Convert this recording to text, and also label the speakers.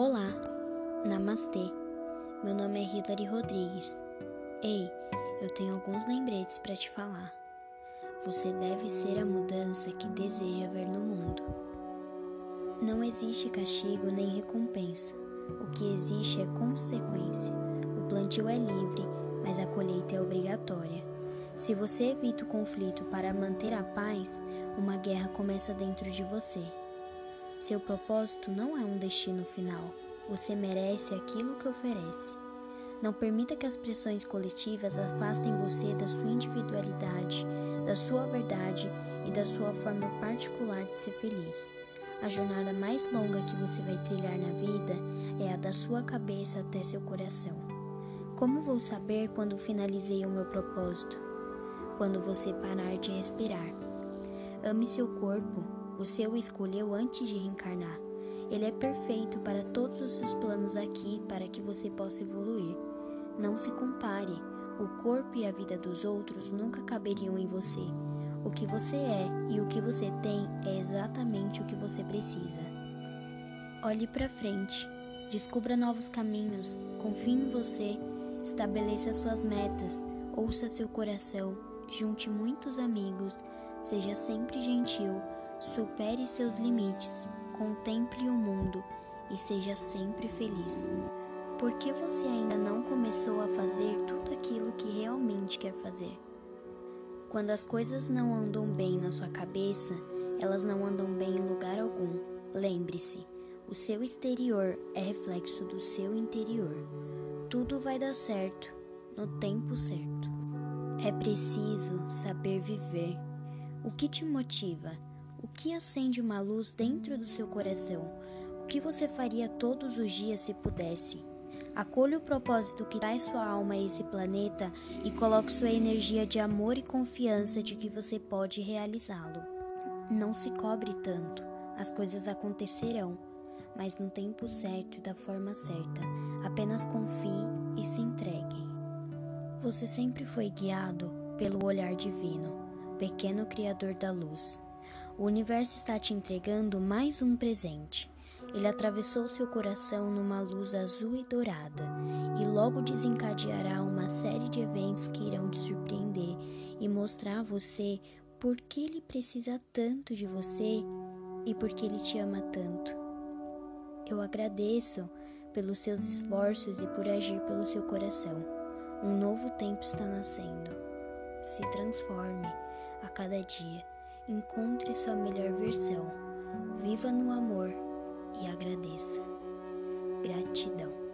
Speaker 1: Olá, Namastê. Meu nome é Hilary Rodrigues. Ei, eu tenho alguns lembretes para te falar. Você deve ser a mudança que deseja ver no mundo. Não existe castigo nem recompensa. O que existe é consequência. O plantio é livre, mas a colheita é obrigatória. Se você evita o conflito para manter a paz, uma guerra começa dentro de você. Seu propósito não é um destino final. Você merece aquilo que oferece. Não permita que as pressões coletivas afastem você da sua individualidade, da sua verdade e da sua forma particular de ser feliz. A jornada mais longa que você vai trilhar na vida é a da sua cabeça até seu coração. Como vou saber quando finalizei o meu propósito? Quando você parar de respirar. Ame seu corpo, você o escolheu antes de reencarnar. Ele é perfeito para todos os seus planos aqui para que você possa evoluir. Não se compare. O corpo e a vida dos outros nunca caberiam em você. O que você é e o que você tem é exatamente o que você precisa. Olhe para frente, descubra novos caminhos, confie em você, estabeleça suas metas, ouça seu coração, junte muitos amigos, seja sempre gentil Supere seus limites, contemple o mundo e seja sempre feliz. Por que você ainda não começou a fazer tudo aquilo que realmente quer fazer? Quando as coisas não andam bem na sua cabeça, elas não andam bem em lugar algum. Lembre-se, o seu exterior é reflexo do seu interior. Tudo vai dar certo no tempo certo. É preciso saber viver. O que te motiva? O que acende uma luz dentro do seu coração? O que você faria todos os dias se pudesse? Acolha o propósito que traz sua alma a esse planeta e coloque sua energia de amor e confiança de que você pode realizá-lo. Não se cobre tanto, as coisas acontecerão, mas no tempo certo e da forma certa. Apenas confie e se entregue. Você sempre foi guiado pelo olhar divino, pequeno Criador da luz. O universo está te entregando mais um presente. Ele atravessou seu coração numa luz azul e dourada e logo desencadeará uma série de eventos que irão te surpreender e mostrar a você por que ele precisa tanto de você e por que ele te ama tanto. Eu agradeço pelos seus esforços e por agir pelo seu coração. Um novo tempo está nascendo. Se transforme a cada dia Encontre sua melhor versão, viva no amor e agradeça. Gratidão.